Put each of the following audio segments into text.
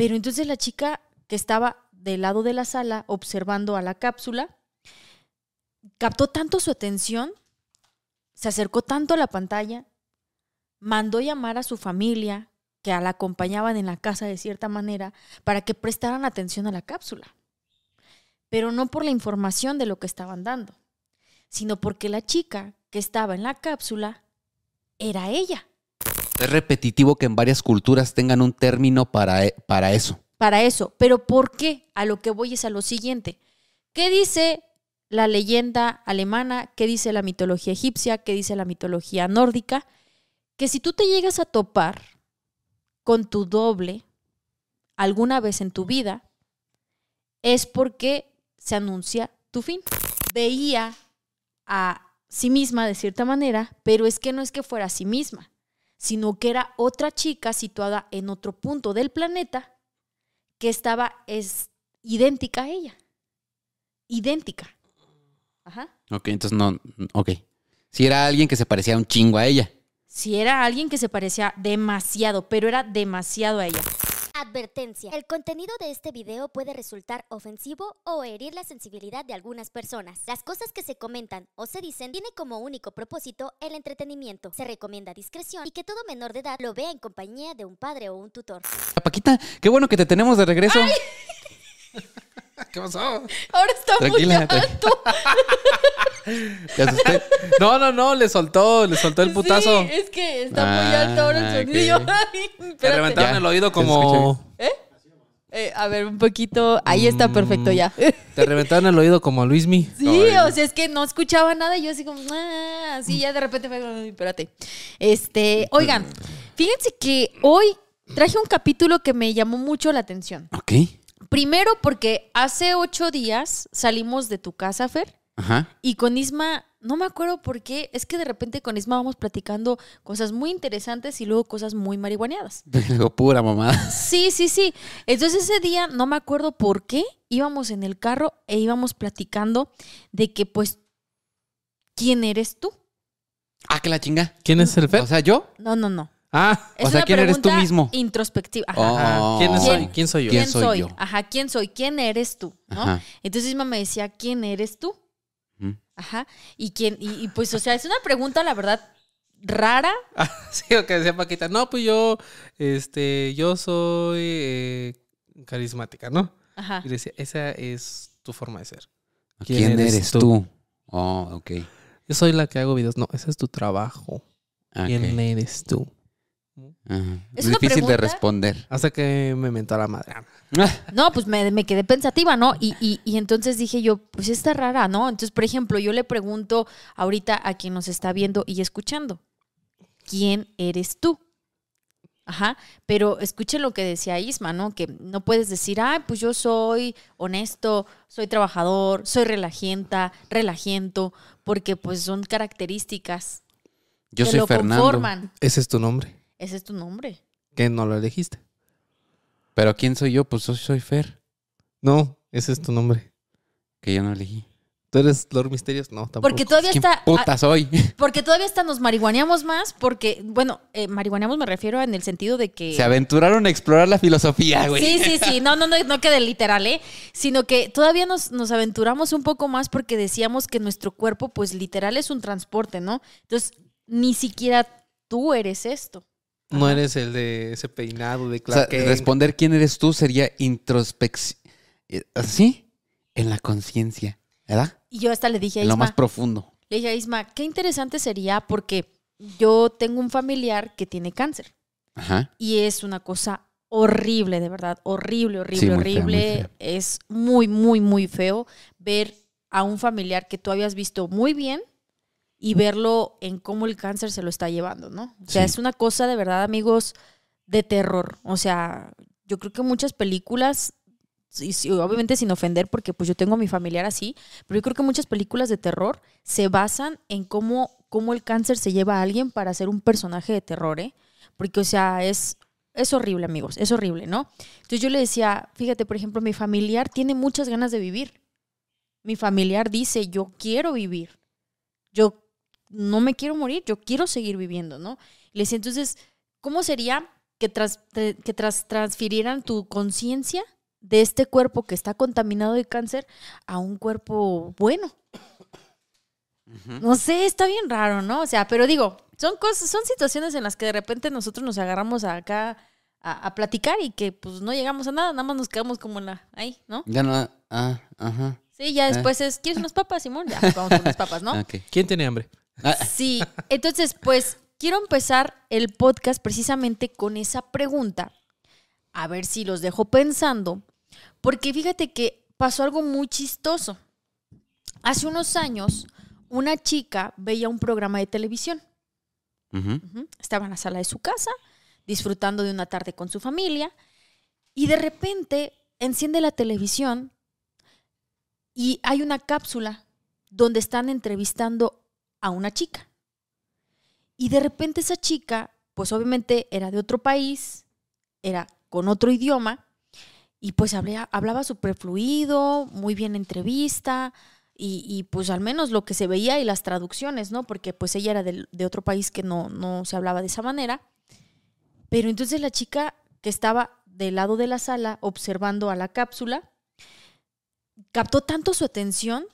Pero entonces la chica que estaba del lado de la sala observando a la cápsula, captó tanto su atención, se acercó tanto a la pantalla, mandó llamar a su familia, que la acompañaban en la casa de cierta manera, para que prestaran atención a la cápsula. Pero no por la información de lo que estaban dando, sino porque la chica que estaba en la cápsula era ella. Es repetitivo que en varias culturas tengan un término para, e- para eso. Para eso. Pero ¿por qué? A lo que voy es a lo siguiente. ¿Qué dice la leyenda alemana? ¿Qué dice la mitología egipcia? ¿Qué dice la mitología nórdica? Que si tú te llegas a topar con tu doble alguna vez en tu vida, es porque se anuncia tu fin. Veía a sí misma de cierta manera, pero es que no es que fuera a sí misma, sino que era otra chica situada en otro punto del planeta que estaba es idéntica a ella. Idéntica. Ajá. Ok, entonces no. Ok. Si era alguien que se parecía un chingo a ella. Si era alguien que se parecía demasiado, pero era demasiado a ella. Advertencia. El contenido de este video puede resultar ofensivo o herir la sensibilidad de algunas personas. Las cosas que se comentan o se dicen tiene como único propósito el entretenimiento. Se recomienda discreción y que todo menor de edad lo vea en compañía de un padre o un tutor. Paquita, qué bueno que te tenemos de regreso. ¿Qué pasó? Ahora está muy alto. Te asusté. No, no, no, le soltó, le soltó el putazo. Sí, es que está muy Ah, alto ahora el sonido. Te reventaron Ya. el oído ¿Se como. Eh, a ver, un poquito. Ahí está perfecto ya. Te reventaron el oído como a Luismi. Sí, o sea, es que no escuchaba nada y yo así como, ah, así ya de repente fue, "Ay, espérate. Este, oigan, fíjense que hoy traje un capítulo que me llamó mucho la atención. Ok. Primero porque hace ocho días salimos de tu casa, Fer, Ajá. y con Isma, no me acuerdo por qué, es que de repente con Isma vamos platicando cosas muy interesantes y luego cosas muy marihuaneadas. Digo, pura mamada. Sí, sí, sí. Entonces ese día, no me acuerdo por qué, íbamos en el carro e íbamos platicando de que pues, ¿quién eres tú? Ah, que la chinga. ¿Quién es el Fer? O sea, yo. No, no, no. ah, Es O sea, una ¿quién eres tú mismo? Introspectiva. Ajá. Oh. ¿quién ¿Quién? soy? ¿Quién soy yo? ¿Quién ¿Quién soy yo? Ajá, ¿quién soy? ¿Quién eres tú? Entonces Isma me decía, ¿quién eres tú? Mm. Ajá. Y quién, y, y, pues, o sea, es una pregunta, la verdad, rara. Ah, sí, lo que decía Paquita. No, pues yo, este, yo soy eh, carismática, ¿no? Ajá. Y decía, esa es tu forma de ser. ¿Quién, eres, tú? Oh, ok. Yo soy la que hago videos. No, ese es tu trabajo. Ok. ¿Quién eres tú? Ajá. Es una difícil de responder. Hasta que me mentó a la madre. No, pues me, me quedé pensativa, ¿no? Y, y, y entonces dije yo, pues está rara, ¿no? Entonces, por ejemplo, yo le pregunto ahorita a quien nos está viendo y escuchando, ¿quién eres tú? Ajá, pero escuchen lo que decía Isma, ¿no? Que no puedes decir, ah, pues yo soy honesto, soy trabajador, soy relajienta, relajiento, porque pues son características Yo que soy lo Fernando. conforman. Ese es tu nombre. Ese es tu nombre. Que no lo elegiste. Pero ¿quién soy yo? Pues yo soy Fer, No, ese es tu nombre. que yo no elegí. ¿Tú eres Lord Misterios? No, tampoco. Porque todavía ¿Quién está... puta soy? Porque todavía hasta nos marihuaneamos más, porque, bueno, eh, marihuaneamos me refiero en el sentido de que... Se aventuraron a explorar la filosofía, güey. Sí, sí, sí, no, no, no, no quede literal, ¿eh? Sino que todavía nos, nos aventuramos un poco más porque decíamos que nuestro cuerpo, pues literal es un transporte, ¿no? Entonces, ni siquiera tú eres esto. No Ajá. eres el de ese peinado de O sea, Clark Kent. responder quién eres tú sería introspección. ¿Así? En la conciencia, ¿verdad? Y yo hasta le dije a En lo Isma, más profundo. le dije a Isma, qué interesante sería porque yo tengo un familiar que tiene cáncer. Ajá. Y es una cosa horrible, de verdad, horrible, horrible, Sí, muy feo, muy horrible. feo. Es muy, muy, muy feo ver a un familiar que tú habías visto muy bien y verlo en cómo el cáncer se lo está llevando, ¿no? O sea, Sí. es una cosa de verdad, amigos, de terror. O sea, yo creo que muchas películas, y obviamente sin ofender, porque pues yo tengo a mi familiar así, pero yo creo que muchas películas de terror se basan en cómo, cómo el cáncer se lleva a alguien para ser un personaje de terror, ¿eh? Porque, o sea, es, es horrible, amigos, es horrible, ¿no? Entonces yo le decía, fíjate, por ejemplo, mi familiar tiene muchas ganas de vivir. Mi familiar dice, yo quiero vivir. Yo no me quiero morir, yo quiero seguir viviendo, ¿no? Y le decía, entonces, ¿cómo sería que, tras- que tras- transfirieran tu conciencia de este cuerpo que está contaminado de cáncer a un cuerpo bueno. No sé, está bien raro, ¿no? O sea, pero digo, son cosas, son situaciones en las que de repente nosotros nos agarramos acá a, a platicar y que pues no llegamos a nada, nada más nos quedamos como en la, ahí, ¿no? Ya no. Ah, ajá. Sí, ya después es, ¿quieres unas papas, Simón? Ya, pues, vamos con unas papas, ¿no? ¿Quién tiene hambre? Sí, entonces pues quiero empezar el podcast precisamente con esa pregunta, a ver si los dejo pensando, porque fíjate que pasó algo muy chistoso. Hace unos años, una chica veía un programa de televisión. Estaba en la sala de su casa, disfrutando de una tarde con su familia, y de repente enciende la televisión y hay una cápsula donde están entrevistando a una chica. Y de repente esa chica, pues obviamente era de otro país, era con otro idioma, y pues hablaba, hablaba súper fluido, muy bien entrevista, y, y, pues al menos lo que se veía y las traducciones, ¿no? Porque pues ella era del- de, otro país que no, no se hablaba de esa manera. Pero entonces la chica que estaba del lado de la sala observando a la cápsula, captó tanto su atención,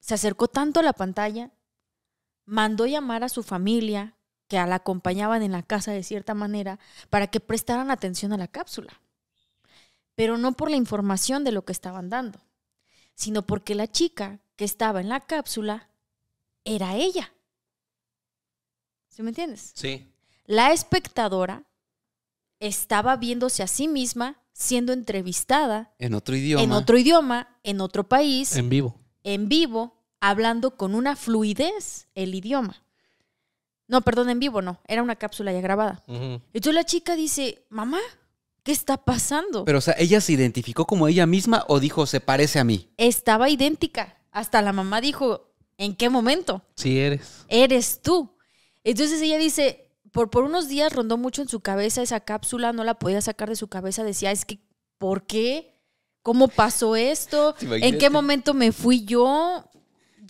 se acercó tanto a la pantalla, mandó llamar a su familia, que la acompañaban en la casa de cierta manera, para que prestaran atención a la cápsula. Pero no por la información de lo que estaban dando, sino porque la chica que estaba en la cápsula era ella. ¿Sí me entiendes? Sí. La espectadora estaba viéndose a sí misma siendo entrevistada En otro idioma. en otro idioma, en otro país, En vivo. en vivo, hablando con una fluidez el idioma. No, perdón, en vivo no, era una cápsula ya grabada. Entonces la chica dice, mamá, ¿qué está pasando? Pero, o sea, ¿ella se identificó como ella misma o dijo se parece a mí? Estaba idéntica. Hasta la mamá dijo, ¿en qué momento? Sí eres. eres tú. Entonces ella dice, por, por unos días rondó mucho en su cabeza esa cápsula, no la podía sacar de su cabeza, decía, es que, ¿por qué? ¿Cómo pasó esto? ¿En qué momento me fui yo?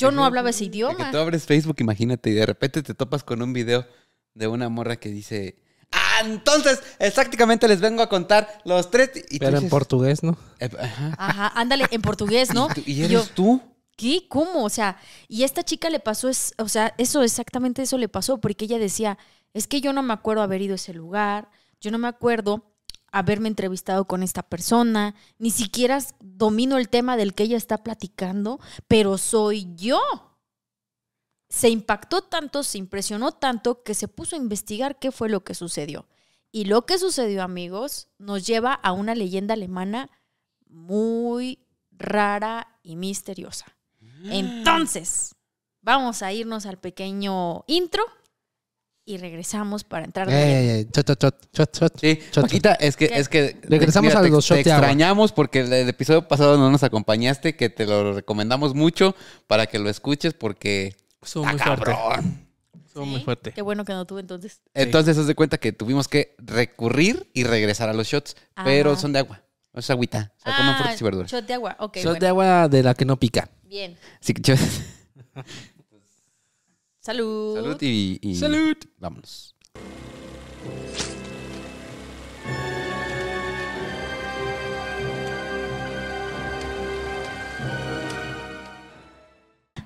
Yo no hablaba ese De Que idioma. tú abres Facebook, imagínate, y de repente te topas con un video de una morra que dice. Ah, entonces, exactamente les vengo a contar los tres. Y Pero en portugués, ¿no? eh, ajá. Ajá, ándale, en portugués, ¿no? ¿Y, tú- y Y eres yo, tú? ¿qué? ¿Cómo? O sea, y a esta chica le pasó, es, o sea, eso exactamente eso le pasó, porque ella decía, es que yo no me acuerdo haber ido a ese lugar, yo no me acuerdo haberme entrevistado con esta persona, ni siquiera domino el tema del que ella está platicando, pero soy yo. Se impactó tanto, se impresionó tanto que se puso a investigar qué fue lo que sucedió. Y lo que sucedió, amigos, nos lleva a una leyenda alemana muy rara y misteriosa. Entonces, vamos a irnos al pequeño intro y regresamos para entrar de lleno. Ey, ey, ey, Chot, chot, chot, chot, chot. Sí, Chot, Paquita, es que, ¿Qué? es que Regresamos mira, a te- los te shots de agua. extrañamos porque el, el episodio pasado no nos acompañaste, que te lo recomendamos mucho para que lo escuches porque Estuvo ¡Ah, muy fuerte. cabrón! Estuvo ¿Sí? muy fuerte. Qué bueno que no tuve entonces. Entonces, haz de cuenta que tuvimos que recurrir y regresar a los shots, pero Ah. son de agua, no es agüita, o sea, comen frutas y verduras. Shot de agua. Ok, Shot bueno. de agua de la que no pica. Bien. Así que, chavos, Salud. salud y, y Salud. vámonos.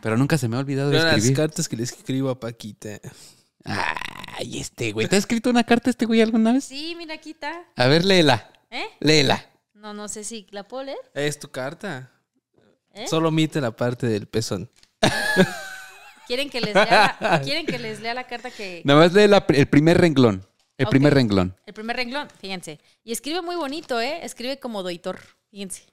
Pero nunca se me ha olvidado de Yo las escribir. cartas que le escribo a Paquita. Ay, este güey. ¿Te ha escrito una carta este güey alguna vez? Sí, mira, aquí está. A ver, léela. ¿Eh? Léela. No, no sé si la puedo leer. Es tu carta. ¿Eh? Solo omite la parte del pezón. ¿Quieren que les lea la, ¿quieren que les lea la carta que... Nada más lee la- el primer renglón. El primer renglón. El primer renglón, fíjense. Y escribe muy bonito, ¿eh? Escribe como doitor, fíjense.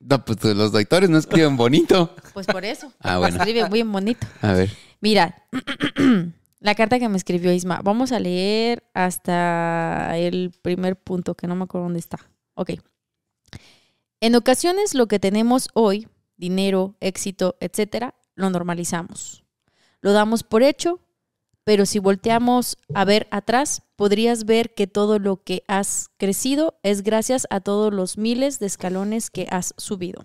No, pues los doctores no escriben bonito. Pues por eso. Ah, bueno. Escribe muy bonito. A ver. Mira, la carta que me escribió Isma. Vamos a leer hasta el primer punto, que no me acuerdo dónde está. Ok. En ocasiones lo que tenemos hoy, dinero, éxito, etcétera, lo normalizamos. Lo damos por hecho, pero si volteamos a ver atrás, podrías ver que todo lo que has crecido es gracias a todos los miles de escalones que has subido.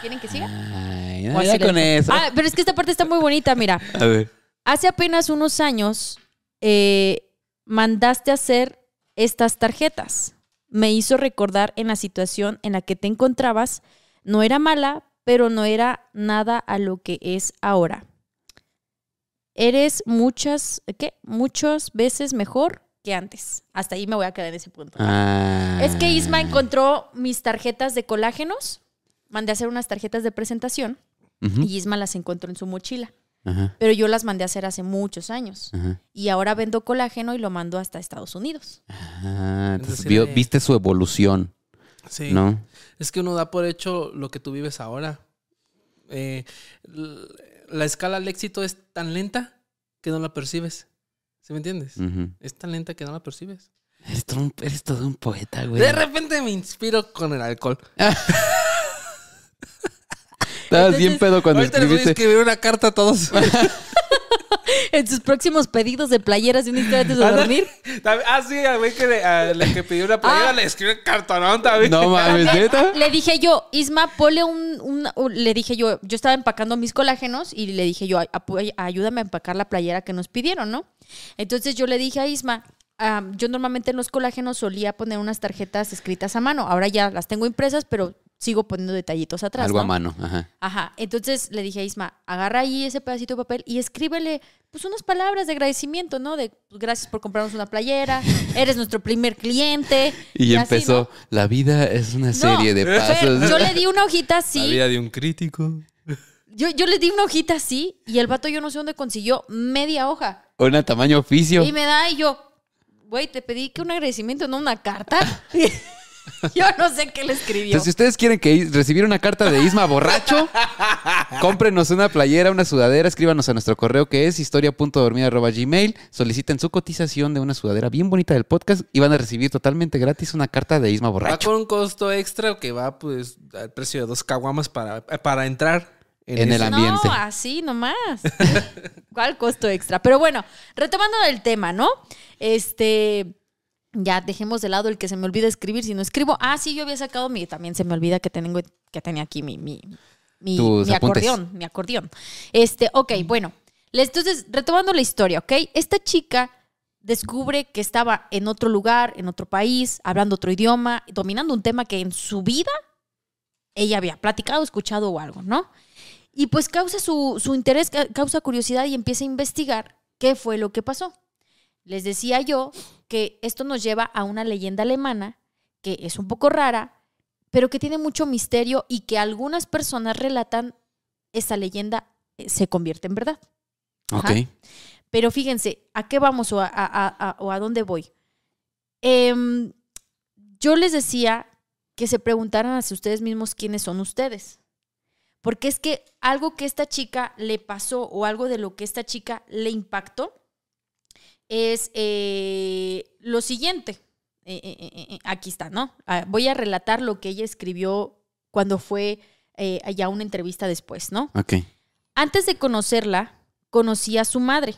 ¿Quieren que siga? Ay, no, ya con eso. Ah, pero es que esta parte está muy bonita, mira. A ver. Hace apenas unos años eh, mandaste a hacer estas tarjetas. Me hizo recordar en la situación en la que te encontrabas. No era mala, pero no era nada a lo que es ahora. Eres muchas, ¿qué? Muchas veces mejor que antes. Hasta ahí me voy a quedar en ese punto. Ah. Es que Isma encontró mis tarjetas de colágenos. Mandé a hacer unas tarjetas de presentación y Isma las encontró en su mochila. Ajá, Pero yo las mandé a hacer hace muchos años. ajá. Y ahora vendo colágeno y lo mando hasta Estados Unidos. Ah, entonces vio- eh, viste su evolución, Sí. ¿no? Es que uno da por hecho lo que tú vives ahora. Eh, la escala al éxito es tan lenta que no la percibes. ¿Sí me entiendes? Es tan lenta que no la percibes. Eres, todo un, eres todo un poeta, güey. De repente me inspiro con el alcohol. Estabas bien pedo cuando Ahorita les voy a escribiste. escribir una carta a todos. En sus próximos pedidos de playeras de una historia antes de Anda. dormir. Ah, sí, al güey que le, al que pidió una playera Ah. le escribió un cartonón también. No mames, neta. Le dije yo, Isma, ponle un, un- un- Le dije yo, yo estaba empacando mis colágenos y le dije yo, "Apoy- ayúdame a empacar la playera que nos pidieron, ¿no? Entonces yo le dije a Isma, ah, yo normalmente en los colágenos solía poner unas tarjetas escritas a mano. Ahora ya las tengo impresas, pero sigo poniendo detallitos atrás. Algo a ¿no? mano, ajá. Ajá. Entonces le dije a Isma, agarra ahí ese pedacito de papel y escríbele pues unas palabras de agradecimiento, ¿no? De pues, gracias por comprarnos una playera, eres nuestro primer cliente. Y, así, empezó, ¿no? la vida es una No, serie de Fer, pasos. yo le di una hojita así. de un crítico. Yo, yo le di una hojita así y el vato yo no sé dónde consiguió media hoja. Una tamaño oficio. Y me da y yo, güey, te pedí que un agradecimiento, no una carta. yo no sé qué le escribió. Entonces, si ustedes quieren que recibir una carta de Isma borracho, cómprenos una playera, una sudadera, escríbanos a nuestro correo que es historia.dormida.gmail, soliciten su cotización de una sudadera bien bonita del podcast y van a recibir totalmente gratis una carta de Isma Va borracho. con un costo extra que va pues al precio de dos caguamas para, para entrar En el ese- ambiente. No, así nomás. ¿Cuál costo extra? Pero bueno, retomando el tema, ¿no? Este, ya dejemos de lado el que se me olvida escribir. Si no escribo, ah, sí, yo había sacado mi, también se me olvida que tengo, que tenía aquí mi, mi, mi, mi acordeón, mi acordeón. Este, ok, bueno. Entonces, retomando la historia, ¿ok? Esta chica descubre que estaba en otro lugar, en otro país, hablando otro idioma, dominando un tema que en su vida ella había platicado, escuchado o algo, ¿no? Y pues causa su, su interés, ca- causa curiosidad y empieza a investigar qué fue lo que pasó. Les decía yo que esto nos lleva a una leyenda alemana que es un poco rara, pero que tiene mucho misterio y que algunas personas relatan esta leyenda eh, se convierte en verdad. Ok. Ajá. Pero fíjense, ¿a qué vamos o a, a- a- o a dónde voy? Em, yo les decía que se preguntaran hacia ustedes mismos quiénes son ustedes. Porque es que algo que esta chica le pasó o algo de lo que esta chica le impactó es eh, lo siguiente. Eh, eh, aquí está, ¿no? Ah, voy a relatar lo que ella escribió cuando fue allá una entrevista después, ¿no? Ok. Antes de conocerla, conocí a su madre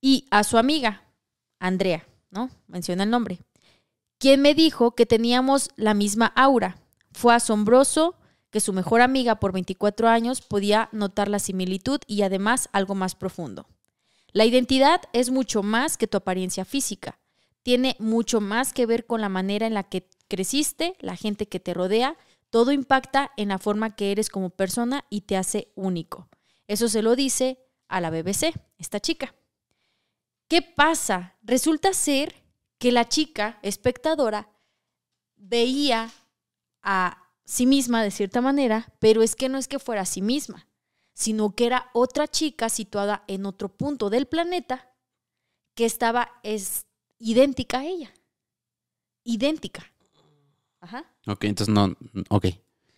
y a su amiga, Andrea, ¿no? Menciona el nombre. Quien me dijo que teníamos la misma aura. Fue asombroso que su mejor amiga por 24 años podía notar la similitud y además algo más profundo. La identidad es mucho más que tu apariencia física. Tiene mucho más que ver con la manera en la que creciste, la gente que te rodea, todo impacta en la forma que eres como persona y te hace único. Eso se lo dice a la BBC, esta chica. ¿Qué pasa? Resulta ser que la chica, espectadora, veía a sí misma de cierta manera, pero es que no es que fuera a sí misma, sino que era otra chica situada en otro punto del planeta que estaba es, idéntica a ella. Idéntica. Ajá. Ok, entonces no. Ok.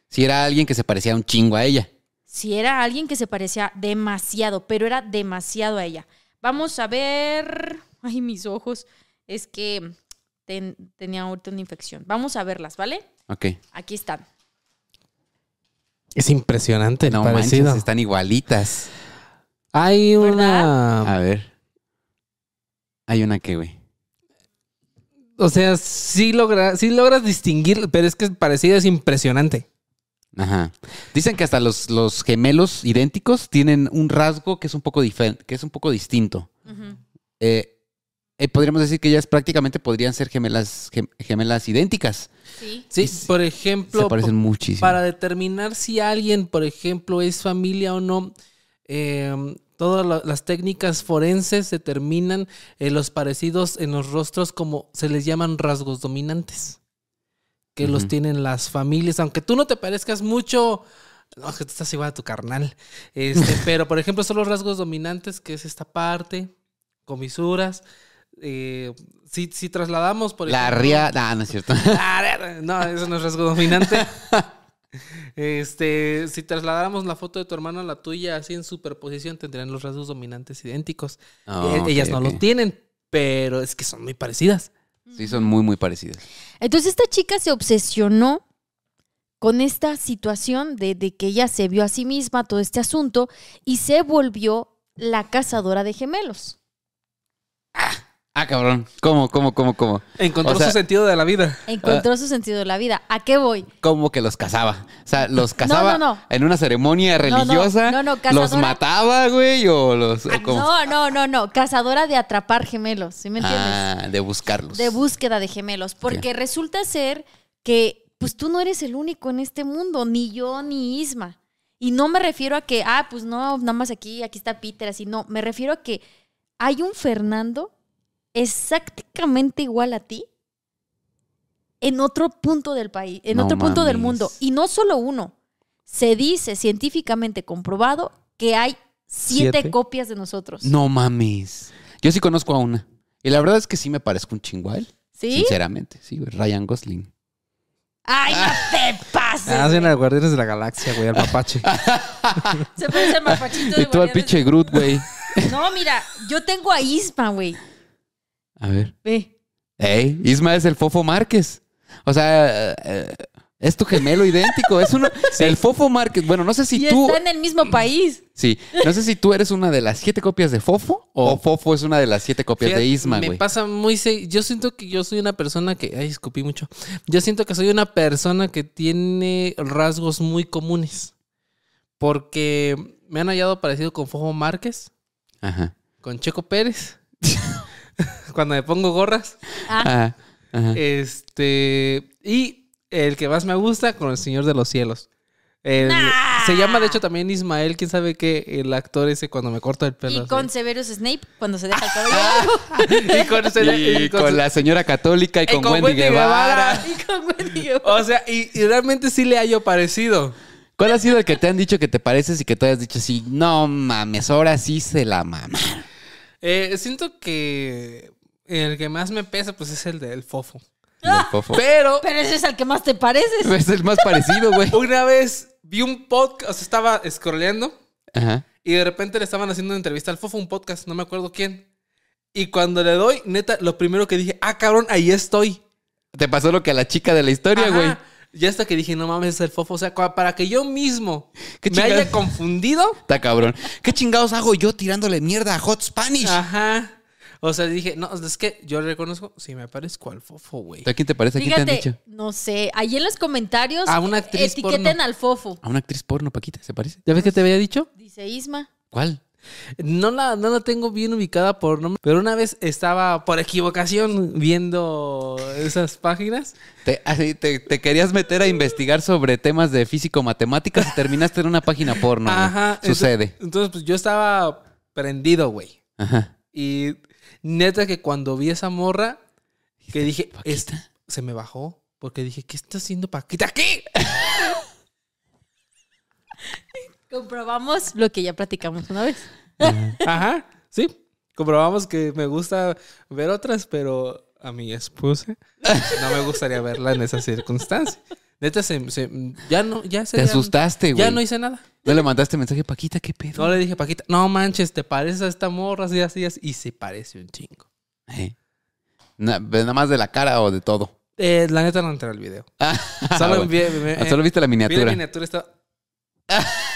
Si era alguien que se parecía un chingo a ella. Si era alguien que se parecía demasiado, pero era demasiado a ella. Vamos a ver. Ay, mis ojos. Es que ten- tenía ahorita una infección. Vamos a verlas, ¿vale? Ok. Aquí están. Es impresionante No parecido. manches, están igualitas. Hay una... A ver. Hay una que, güey. O sea, sí, logra, sí logras distinguir, pero es que parecido es impresionante. Ajá. Dicen que hasta los, los gemelos idénticos tienen un rasgo que es un poco diferente, que es un poco distinto. Ujú. Eh, eh, podríamos decir que ellas prácticamente podrían ser gemelas, gem- gemelas idénticas. Sí. Sí, por Se ejemplo, parecen muchísimo. para determinar si alguien, por ejemplo, es familia o no, eh, todas la- las técnicas forenses determinan eh, los parecidos en los rostros como se les llaman rasgos dominantes, que los tienen las familias, aunque tú no te parezcas mucho, no, que tú estás igual a tu carnal, este, pero por ejemplo son los rasgos dominantes, que es esta parte, comisuras. Eh, si, si trasladamos, por la ejemplo... ría... Ah, no es cierto. No, eso no es rasgo dominante. Este, si trasladáramos la foto de tu hermano a la tuya así en superposición, tendrían los rasgos dominantes idénticos. Ah, E- ok, Ellas no ok. lo tienen, pero es que son muy parecidas. Sí, son muy, muy parecidas. Entonces esta chica se obsesionó con esta situación de, de que ella se vio a sí misma todo este asunto y se volvió la cazadora de gemelos. Ah, cabrón. ¿Cómo, cómo, cómo, cómo? Encontró O sea- su sentido de la vida. Encontró su sentido de la vida. ¿A qué voy? ¿Cómo que los cazaba? O sea, los cazaba no, no. en una ceremonia no, religiosa. no, no, los cazadora. mataba, güey, o los. o cómo? No, no, no, no. Cazadora de atrapar gemelos. ¿Sí me entiendes? Ah, de buscarlos. de búsqueda de gemelos, porque resulta ser que pues tú no eres el único en este mundo, ni yo ni Isma. Y no me refiero a que, ah, pues no, nada más aquí, aquí está Peter, así, no, me refiero a que hay un Fernando exactamente igual a ti en otro punto del país, en No otro punto del mundo. Y no solo uno, se dice científicamente comprobado que hay siete, ¿Siete? copias de nosotros. No mames. Yo sí conozco a una. Y la verdad es que sí me parezco un él. ¿Sí? Sinceramente, sí, güey. Ryan Gosling. ¡Ay, no te pases! Ah, sí, en las Guardianes de la Galaxia, güey, al mapache. Se parece al mapachito de Y tú al pinche Groot, güey. No, mira, yo tengo a Isma, güey. A ver. Ve. Ey, Isma es el Fofo Márquez. O sea, eh, es tu gemelo idéntico. Es uno. El Fofo Márquez. Bueno, no sé si y tú. está en el mismo país. Sí. No sé si tú eres una de las siete copias de Fofo o Fofo es una de las siete copias Fíjate, de Isma, Me güey. pasa muy... Yo siento que yo soy una persona que... Ay, escupí mucho. Yo siento que soy una persona que tiene rasgos muy comunes. Porque me han hallado parecido con Fofo Márquez, Ajá. con Checo Pérez. cuando me pongo gorras. Ah, Ajá. Ajá. Este. Y el que más me gusta, con el Señor de los Cielos. El- Nah. Se llama, de hecho, también Ismael. ¿Quién sabe qué? El actor ese cuando me corta el pelo. y así. con Severus Snape cuando se deja el cabello. Y con ese- Y y con, con su- la señora católica y y con, con Wendy, Wendy Guevara. y con Wendy Guevara. O sea, y, y realmente sí le hallo parecido. ¿Cuál ha sido el que te han dicho que te pareces y que tú hayas dicho así, no mames, ahora sí se la mama? Eh, siento que el que más me pesa, pues es el del fofo. El fofo. Pero Pero ese es al que más te pareces. Es el más parecido, güey. una vez vi un podcast, o sea, estaba scrolleando Ajá. y de repente le estaban haciendo una entrevista al fofo, un podcast, no me acuerdo quién. Y cuando le doy, neta, lo primero que dije, ah, cabrón, ahí estoy. Te pasó lo que a la chica de la historia, güey. Ya hasta que dije, no mames, es el fofo. O sea, para que yo mismo ¿Qué me haya confundido. Está cabrón. ¿Qué chingados hago yo tirándole mierda a Hot Spanish? Ajá. O sea, dije, no, es que yo reconozco, sí, me parezco al fofo, güey. ¿A quién te parece? ¿A quién te han dicho? no sé, ahí en los comentarios A una actriz etiqueten porno. al fofo. A una actriz porno, Paquita, ¿se parece? ¿Ya ves que te había dicho? Dice Isma. ¿Cuál? No la, no la tengo bien ubicada por nombre, pero una vez estaba por equivocación viendo esas páginas. Te, te, te querías meter a investigar sobre temas de físico-matemáticas y terminaste en una página porno. Ajá. Sucede. Entonces, entonces, pues yo estaba prendido, güey. Ajá. Y neta que cuando vi esa morra, que dije, ¿Paquita? "Es- se me bajó. Porque dije, ¿qué está haciendo Paquita aquí? Comprobamos lo que ya platicamos una vez. Ajá, sí. Comprobamos que me gusta ver otras, pero a mi esposa no me gustaría verla en esas circunstancias. Neta, se, se- ya no, ya se. Te asustaste, güey. Ya no hice nada. ¿No le mandaste mensaje, Paquita? ¿Qué pedo? No le dije, Paquita, no manches, te pareces a esta morra, así, así, así. Y se parece un chingo. Eh. Na- nada más de la cara o de todo. Eh, la neta no entré al video. Ah, Solo, bueno. envié- me- Ah, Solo viste la vi la miniatura. miniatura.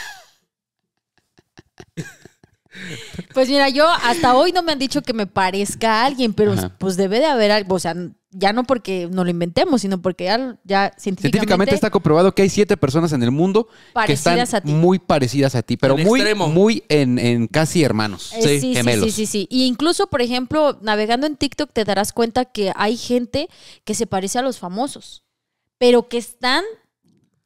Pues mira, yo hasta hoy no me han dicho que me parezca a alguien, pero Ajá. pues debe de haber algo, o sea, ya no porque no lo inventemos, sino porque ya, ya científicamente, Científicamente está comprobado que hay siete personas en el mundo que están Parecidas a ti. muy parecidas a ti, pero En muy, extremo. muy en, en casi hermanos. Eh, sí, sí, gemelos. sí, sí, sí. Y incluso, por ejemplo, navegando en TikTok te darás cuenta que hay gente que se parece a los famosos, pero que están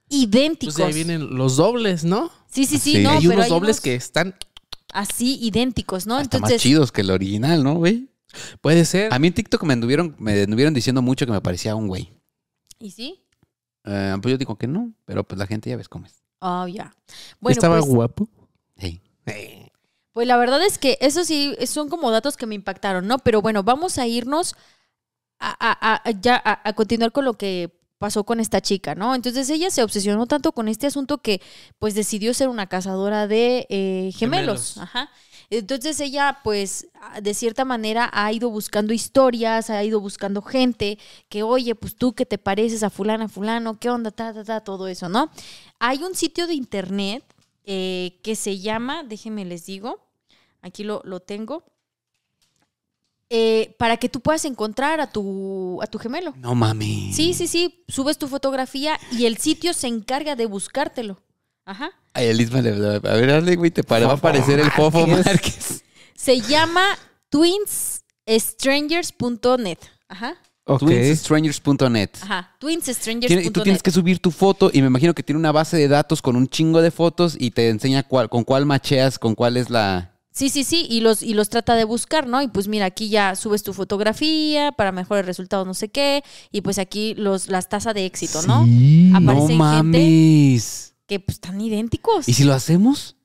idénticos. Pues de ahí vienen los dobles, ¿no? Sí, sí, sí, Sí. no, hay pero unos hay dobles unos que están. Así idénticos, ¿no? Hasta más Entonces, chidos que el original, ¿no, güey? Puede ser. A mí en TikTok me anduvieron, me anduvieron diciendo mucho que me parecía un güey. ¿y sí? Eh, pues yo digo que no, pero pues la gente ya ves cómo es. Oh, ya. Bueno, Estaba pues, guapo. Hey. Pues la verdad es que eso sí son como datos que me impactaron, ¿no? Pero bueno, vamos a irnos a, a- a- ya a, a continuar con lo que pasó con esta chica, ¿no? Entonces ella se obsesionó tanto con este asunto que pues decidió ser una cazadora de eh, gemelos. Gemelos. Ajá. Entonces ella pues de cierta manera ha ido buscando historias, ha ido buscando gente que, oye, pues tú que te pareces a fulana, fulano, ¿qué onda? Ta, ta, ta, todo eso, ¿no? Hay un sitio de internet eh, que se llama, déjenme les digo, aquí lo, lo tengo, eh, para que tú puedas encontrar a tu, a tu gemelo. No mames. Sí, sí, sí, subes tu fotografía y el sitio se encarga de buscártelo. Ajá. Ay, el Isma le- A ver, dale, güey, te pare- va a aparecer el Fofo Márquez. Se llama twinsstrangers.net. Ajá. Ok. Twinsstrangers.net. Ajá. Twinsstrangers.net. Y tú tienes que subir tu foto y me imagino que tiene una base de datos con un chingo de fotos y te enseña cuál, con cuál macheas, con cuál es la... Sí, sí, sí, y los, y los trata de buscar, ¿no? Y pues mira, aquí ya subes tu fotografía para mejores resultados, no sé qué, y pues aquí los, las tasas de éxito, ¿no? Aparecen gente- mames. Que pues están idénticos. ¿Y si lo hacemos?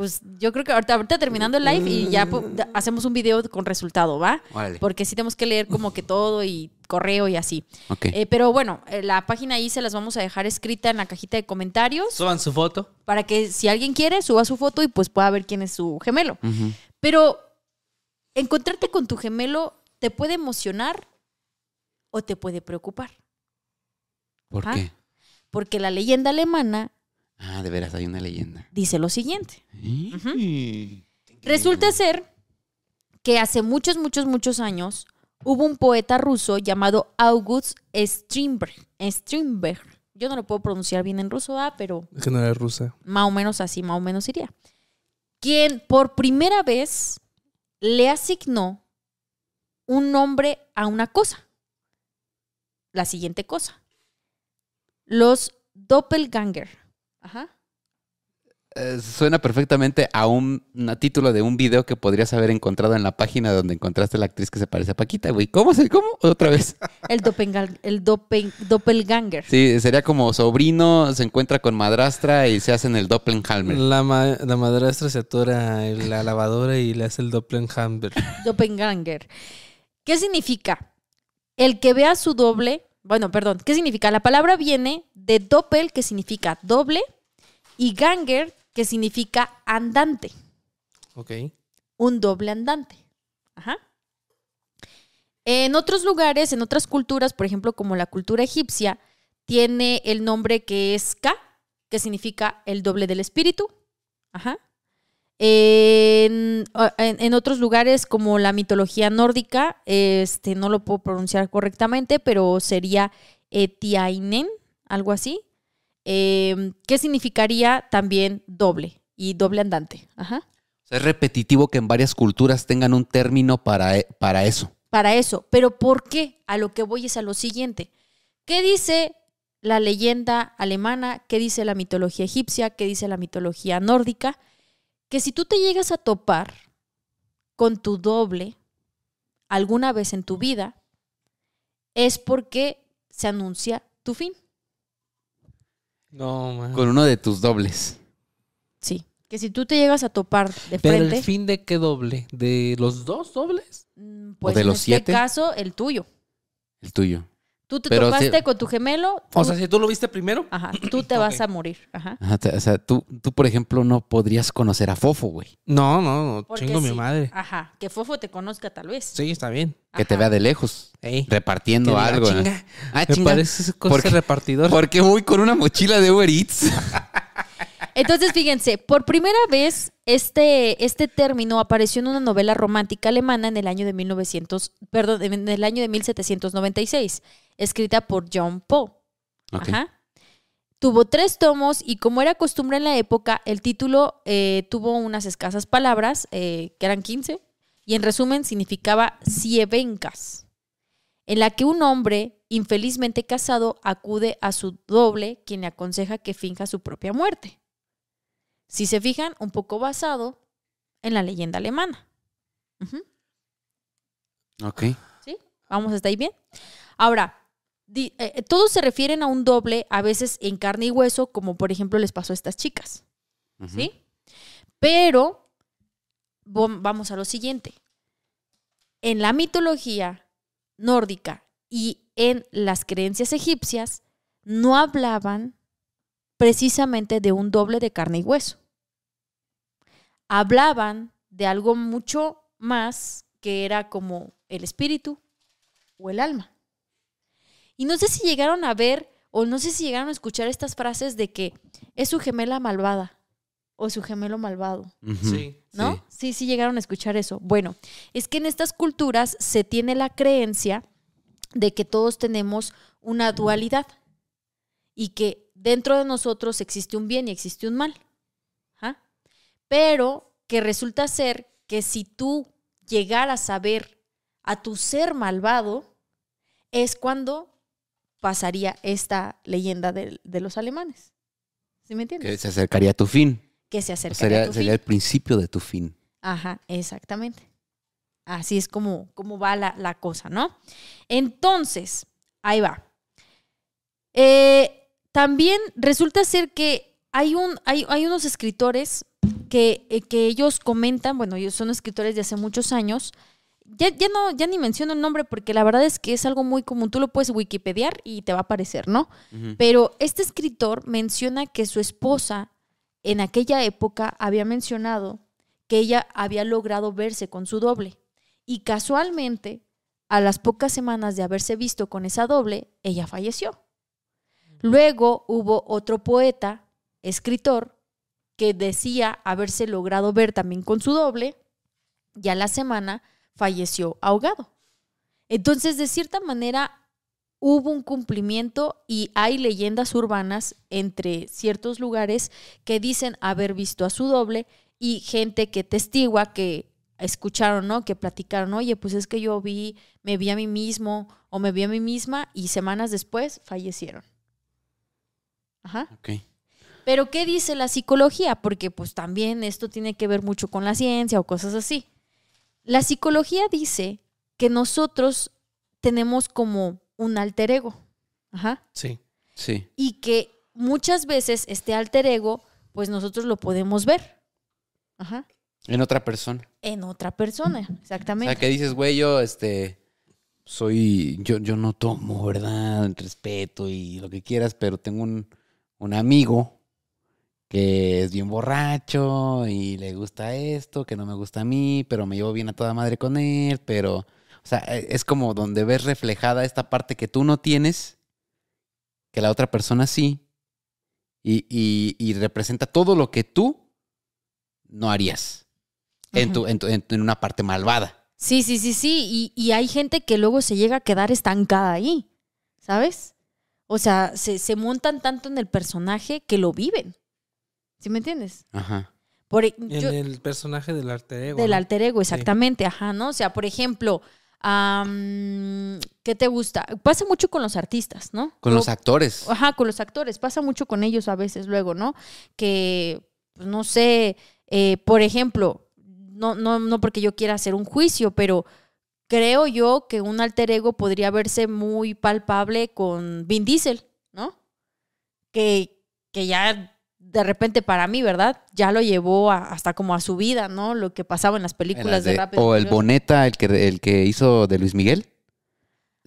Pues yo creo que ahorita, ahorita terminando el live y ya da- hacemos un video con resultado, ¿va? Órale. Porque sí tenemos que leer como que todo y correo y así. Ok. Eh, pero bueno, eh, la página ahí se las vamos a dejar escrita en la cajita de comentarios Suban su foto. para que si alguien quiere suba su foto y pues pueda ver quién es su gemelo. Pero encontrarte con tu gemelo te puede emocionar o te puede preocupar. ¿Por qué? Porque la leyenda alemana Ah, de veras, hay una leyenda. dice lo siguiente. Resulta ser que hace muchos, muchos, muchos años hubo un poeta ruso llamado August Strindberg. Strindberg. Yo no lo puedo pronunciar bien en ruso, ah, pero Es que no era rusa. más o menos así, más o menos iría. Quien por primera vez le asignó un nombre a una cosa. La siguiente cosa. Los doppelganger. Ajá. Eh, suena perfectamente a un, a título de un video que podrías haber encontrado en la página donde encontraste a la actriz que se parece a Paquita, güey. ¿Cómo se? ¿Cómo? Otra vez. El, el doppel- doppelganger. Sí, sería como sobrino se encuentra con madrastra y se hacen el Doppelhalmer. La, ma- la madrastra se atora en la lavadora y le hace el Doppelhammer. Doppelganger. ¿Qué significa? El que vea su doble. Bueno, perdón. ¿Qué significa? La palabra viene de doppel, que significa doble, y ganger, que significa andante. Ok. Un doble andante. Ajá. En otros lugares, en otras culturas, por ejemplo, como la cultura egipcia, tiene el nombre que es Ka, que significa el doble del espíritu. Ajá. En, en- en otros lugares, como la mitología nórdica, este, no lo puedo pronunciar correctamente, pero sería Etiainen, algo así, eh, que significaría también doble y doble andante. Ajá. Es repetitivo que en varias culturas tengan un término para, e- para eso. para eso. Pero ¿por qué? A lo que voy es a lo siguiente. ¿Qué dice la leyenda alemana? ¿Qué dice la mitología egipcia? ¿Qué dice la mitología nórdica? Que si tú te llegas a topar con tu doble alguna vez en tu vida, es porque se anuncia tu fin. No, man. Con uno de tus dobles. Sí. Que si tú te llegas a topar de Pero frente, el fin de qué doble? ¿De los dos dobles? mm, pues de en los este siete? caso, el tuyo. El tuyo. Tú te Pero topaste con tu gemelo, O sea, si tú lo viste primero. ajá, tú te vas a morir. Ajá. O sea, tú, tú, por ejemplo, no podrías conocer a Fofo, güey. No, no, no. Porque Chingo mi madre. Ajá, que Fofo te conozca tal vez. Sí, está bien. Que te vea de lejos, Ey. repartiendo Que diga, algo. ¿no? "Chinga, Ah, Me chinga. parece cosa ¿Por qué? repartidor. ¿Por qué voy con una mochila de Uber Eats? Entonces, fíjense, por primera vez este, este término apareció en una novela romántica alemana en el año de 1900, perdón, en el año de 1796, escrita por John Poe. Ajá. Tuvo tres tomos y como era costumbre en la época, el título eh, tuvo unas escasas palabras, eh, que eran 15, y en resumen significaba Sievencas, en la que un hombre infelizmente casado acude a su doble, quien le aconseja que finja su propia muerte. Si se fijan, un poco basado en la leyenda alemana. Ok. ¿Sí? Vamos hasta ahí bien. Ahora, di- eh, eh, todos se refieren a un doble, a veces en carne y hueso, como por ejemplo les pasó a estas chicas. ¿Sí? Pero vamos a lo siguiente. En la mitología nórdica y en las creencias egipcias no hablaban precisamente de un doble de carne y hueso. Hablaban de algo mucho más que era como el espíritu o el alma. Y no sé si llegaron a ver o no sé si llegaron a escuchar estas frases de que es su gemela malvada o su gemelo malvado. Sí. ¿no? Sí. Sí. sí, llegaron a escuchar eso. Bueno, es que en estas culturas se tiene la creencia de que todos tenemos una dualidad y que dentro de nosotros existe un bien y existe un mal. Ajá. Pero que resulta ser que si tú llegaras a ver a tu ser malvado, es cuando pasaría esta leyenda de, de los alemanes. ¿Sí me entiendes? Que se acercaría a tu fin. Que se acercaría sería a tu sería fin. el principio de tu fin. Ajá, exactamente. Así es como, como va la, la cosa, ¿no? Entonces, ahí va. Eh, también resulta ser que hay, un, hay, hay unos escritores que, eh, que ellos comentan, bueno, ellos son escritores de hace muchos años. Ya, ya no, ya ni menciono el nombre porque la verdad es que es algo muy común. Tú lo puedes wikipediar y te va a aparecer, ¿no? Pero este escritor menciona que su esposa en aquella época había mencionado que ella había logrado verse con su doble. Y casualmente, a las pocas semanas de haberse visto con esa doble, ella falleció. Luego hubo otro poeta, escritor, que decía haberse logrado ver también con su doble, y a la semana falleció ahogado. Entonces, de cierta manera, hubo un cumplimiento y hay leyendas urbanas entre ciertos lugares que dicen haber visto a su doble y gente que testigua que escucharon, ¿no? Que platicaron, oye, pues es que yo vi, me vi a mí mismo o me vi a mí misma y semanas después fallecieron. Ajá. Ok. Pero ¿qué dice la psicología? Porque pues también esto tiene que ver mucho con la ciencia o cosas así. La psicología dice que nosotros tenemos como un alter ego. Ajá. Sí. Sí. Y que muchas veces este alter ego, pues nosotros lo podemos ver. Ajá. En otra persona. En otra persona, O exactamente. sea, que dices, güey, yo, este, soy, yo, yo no tomo, ¿verdad? Respeto y lo que quieras, pero tengo un, un amigo que es bien borracho y le gusta esto, que no me gusta a mí, pero me llevo bien a toda madre con él, pero, o sea, e- es como donde ves reflejada esta parte que tú no tienes, que la otra persona sí, y, y- y representa todo lo que tú no harías en, tu, en, tu- en- en una parte malvada. Sí, sí, sí, sí. Y, y hay gente que luego se llega a quedar estancada ahí, ¿sabes? O sea, se, se montan tanto en el personaje que lo viven. ¿Sí me entiendes? Ajá. Por, e- En yo- el personaje del alter ego. del ¿no? alter ego, exactamente, ajá, ¿no? O sea, por ejemplo, ¿qué te gusta? Pasa mucho con los artistas, ¿no? Con O- los actores. Ajá, con los actores, pasa mucho con ellos a veces luego, ¿no? Que, pues, no sé, eh, por ejemplo, no, no, no porque yo quiera hacer un juicio, pero creo yo que un alter ego podría verse muy palpable con Vin Diesel, ¿no? Que, que ya de repente para mí, ¿verdad? Ya lo llevó a- hasta como a su vida, ¿no? Lo que pasaba en las En películas las de, de- Rápido o el. Boneta, el que, el que hizo de Luis Miguel.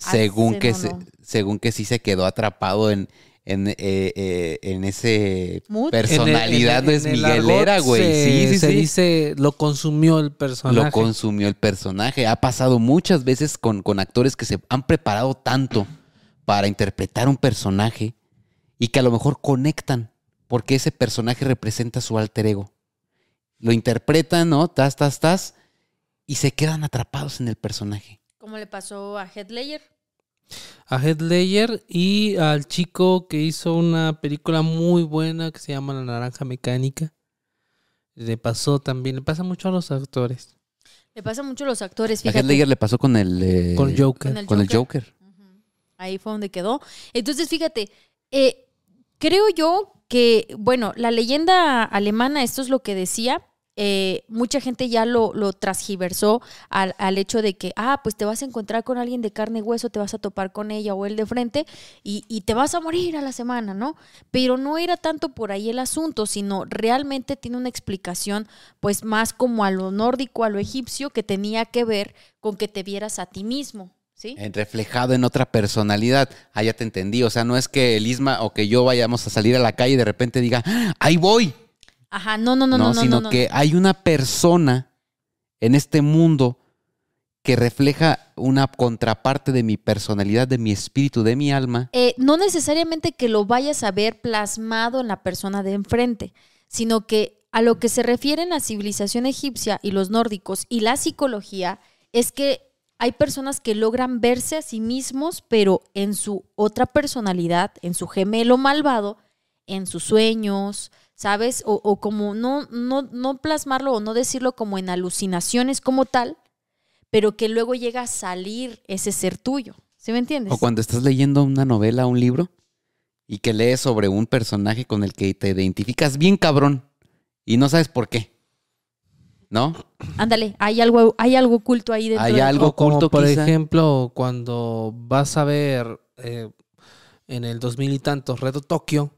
Ah, Según que, no, se- no. según que sí se quedó atrapado en, en, eh, eh, en ese Mood. En el- personalidad en no el- es en el miguelera, güey. se- Sí, sí, se sí. dice, lo consumió el personaje. Lo consumió el personaje. Ha pasado muchas veces con, con actores que se han preparado tanto para interpretar un personaje y que a lo mejor conectan porque ese personaje representa su alter ego. lo interpretan, ¿no? Tas, tas, tas, y se quedan atrapados en el personaje. Como le pasó a Headlayer. A Heath Ledger y al chico que hizo una película muy buena que se llama La Naranja Mecánica. Le pasó también, le pasa mucho a los actores. Le pasa mucho a los actores, A fíjate. Heath Ledger le pasó con el... eh, Con Joker. Con el Con el Joker. Ahí fue donde quedó. Entonces, fíjate, eh, creo yo que, bueno, la leyenda alemana, esto es lo que decía. Eh, mucha gente ya lo, lo transgiversó al, al hecho de que, ah, pues te vas a encontrar con alguien de carne y hueso, te vas a topar con ella o él de frente y, y te vas a morir a la semana, ¿no? Pero no era tanto por ahí el asunto, sino realmente tiene una explicación, pues más como a lo nórdico, a lo egipcio, que tenía que ver con que te vieras a ti mismo, ¿sí? En- reflejado en otra personalidad. Ah, ya te entendí. O sea, no es que el Isma o que yo vayamos a salir a la calle y de repente diga, ¡Ah, ahí voy. Ajá, no, no, no, No, no, no, sino no, no. que hay una persona en este mundo que refleja una contraparte de mi personalidad, de mi espíritu, de mi alma. Eh, no necesariamente que lo vayas a ver plasmado en la persona de enfrente, sino que a lo que se refiere en la civilización egipcia y los nórdicos y la psicología es que hay personas que logran verse a sí mismos, pero en su otra personalidad, en su gemelo malvado, en sus sueños, ¿sabes? O, o como no, no, no plasmarlo o no decirlo como en alucinaciones como tal, pero que luego llega a salir ese ser tuyo. ¿Sí me entiendes? O cuando estás leyendo una novela, un libro, y que lees sobre un personaje con el que te identificas bien cabrón y no sabes por qué. ¿No? Ándale, hay algo, hay algo oculto ahí dentro. Hay de- algo como oculto, por quizá. ejemplo, cuando vas a ver eh, en el 2000 y tantos Reto Tokio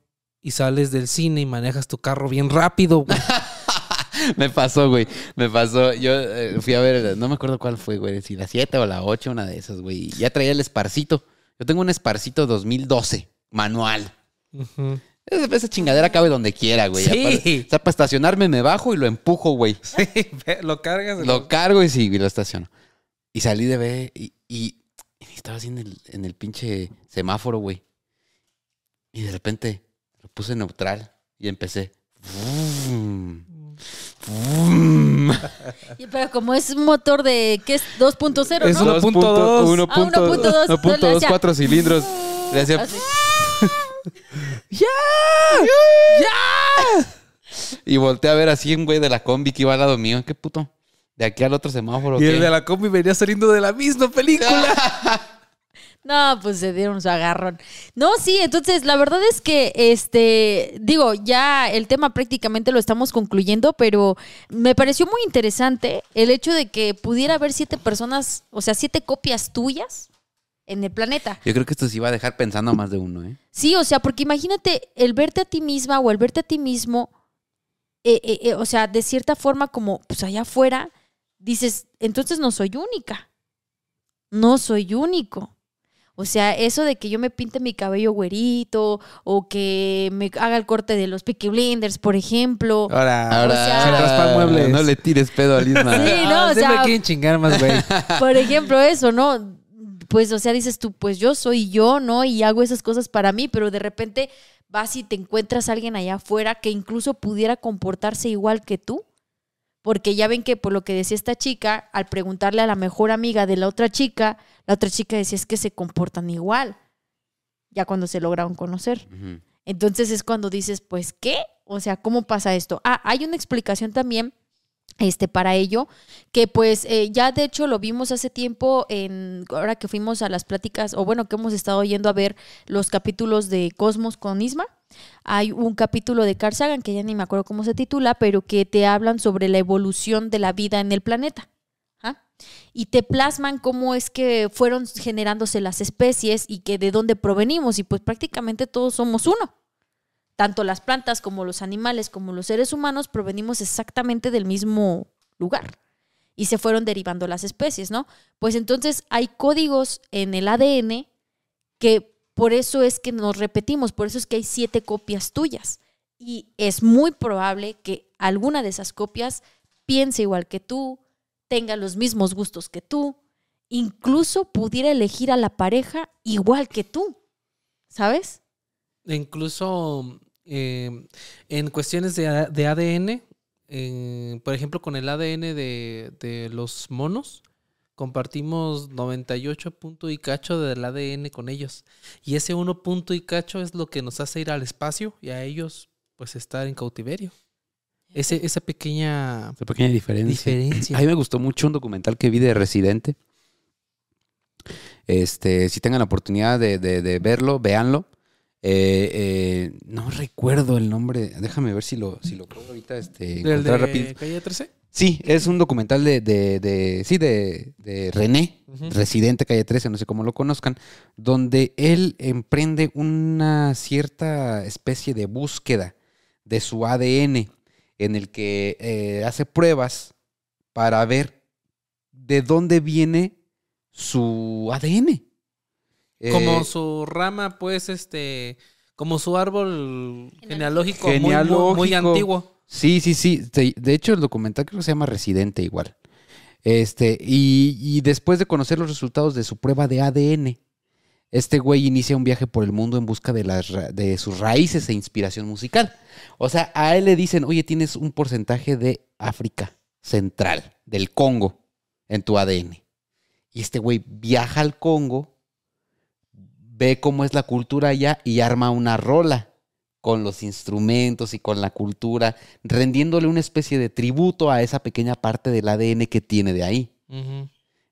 y sales del cine y manejas tu carro bien rápido. güey. Me pasó, güey. Me pasó. Yo eh, fui a ver, no me acuerdo cuál fue, güey. Si la 7 o la 8, una de esas, güey. Y Ya traía el esparcito. Yo tengo un esparcito 2012, manual. Ujú. Esa, esa chingadera cabe donde quiera, güey. Sí. Aparte- O sea, para estacionarme me bajo y lo empujo, güey. Sí, lo cargas. Lo cargo y sí, y lo estaciono. Y salí de ver y, y- y estaba así en el, en el pinche semáforo, güey. Y de repente lo puse neutral y empecé. Pero como es un motor de, ¿qué es? 2.0, Es ¿no? una- 1.2. 1.2. Ah, 1.2. 1.2, cuatro cilindros. Le hacía- Así. Y volteé a ver así un güey de la combi que iba al lado mío. ¿Qué puto? De aquí al otro semáforo. Y el ¿qué? de la combi venía saliendo de la misma película. No, pues se dieron su agarrón. No, sí, entonces la verdad es que, este, digo, ya el tema prácticamente lo estamos concluyendo, pero me pareció muy interesante el hecho de que pudiera haber siete personas, o sea, siete copias tuyas en el planeta. Yo creo que esto sí va a dejar pensando a más de uno, ¿eh? Sí, o sea, porque imagínate el verte a ti misma o el verte a ti mismo, eh, eh, eh, o sea, de cierta forma como, pues allá afuera, dices, entonces no soy única, no soy único. O sea, eso de que yo me pinte mi cabello güerito o que me haga el corte de los Peaky Blinders, por ejemplo. Ahora, Ahora, sea- se muebles. no le tires pedo al Isma. Sí, no, Ah, o siempre sea- quieren chingar más, güey. Por ejemplo, eso, ¿no? Pues, o sea, dices tú, pues yo soy yo, ¿no? Y hago esas cosas para mí, pero de repente vas y te encuentras a alguien allá afuera que incluso pudiera comportarse igual que tú. Porque ya ven que por lo que decía esta chica, al preguntarle a la mejor amiga de la otra chica, la otra chica decía es que se comportan igual, ya cuando se lograron conocer. Entonces es cuando dices, pues, ¿qué? O sea, ¿cómo pasa esto? Ah, hay una explicación también este, para ello, que pues eh, ya de hecho lo vimos hace tiempo, en, ahora que fuimos a las pláticas, o bueno, que hemos estado yendo a ver los capítulos de Cosmos con Isma. Hay un capítulo de Carl Sagan, que ya ni me acuerdo cómo se titula, pero que te hablan sobre la evolución de la vida en el planeta. ¿ah? Y te plasman cómo es que fueron generándose las especies y que de dónde provenimos. Y pues prácticamente todos somos uno tanto las plantas como los animales como los seres humanos provenimos exactamente del mismo lugar y se fueron derivando las especies, ¿no? Pues entonces hay códigos en el ADN que por eso es que nos repetimos, por eso es que hay siete copias tuyas y es muy probable que alguna de esas copias piense igual que tú, tenga los mismos gustos que tú, incluso pudiera elegir a la pareja igual que tú, ¿sabes? Incluso eh, en cuestiones de, ADN, por ejemplo, con el ADN de los monos, compartimos 98 punto y cacho del ADN con ellos. Y ese 1 punto y cacho es lo que nos hace ir al espacio y a ellos, pues, estar en cautiverio. Ese, esa pequeña Esa pequeña diferencia. diferencia. A mí me gustó mucho un documental que vi de Residente. Este, si tengan la oportunidad de, de- de verlo, véanlo. Eh, eh, no recuerdo el nombre. Déjame ver si lo, si lo puedo ahorita este, ¿Del encontrar de rápido. Calle 13? Sí, es un documental de, de, de- sí, de, de René, residente calle 13, no sé cómo lo conozcan, donde él emprende una cierta especie de búsqueda de su ADN, en el que eh, hace pruebas para ver de dónde viene su ADN. Como Eh, su rama, pues, este, como su árbol genealógico, muy- muy antiguo. Sí, sí, sí. De, hecho, el documental creo que se llama Residente igual. Este, y, y después de conocer los resultados de su prueba de ADN, este güey inicia un viaje por el mundo en busca de, las, de sus raíces e inspiración musical. O sea, a él le dicen, oye, tienes un porcentaje de África Central, del Congo, en tu ADN. Y este güey viaja al Congo, ve cómo es la cultura allá y arma una rola con los instrumentos y con la cultura, rendiéndole una especie de tributo a esa pequeña parte del ADN que tiene de ahí.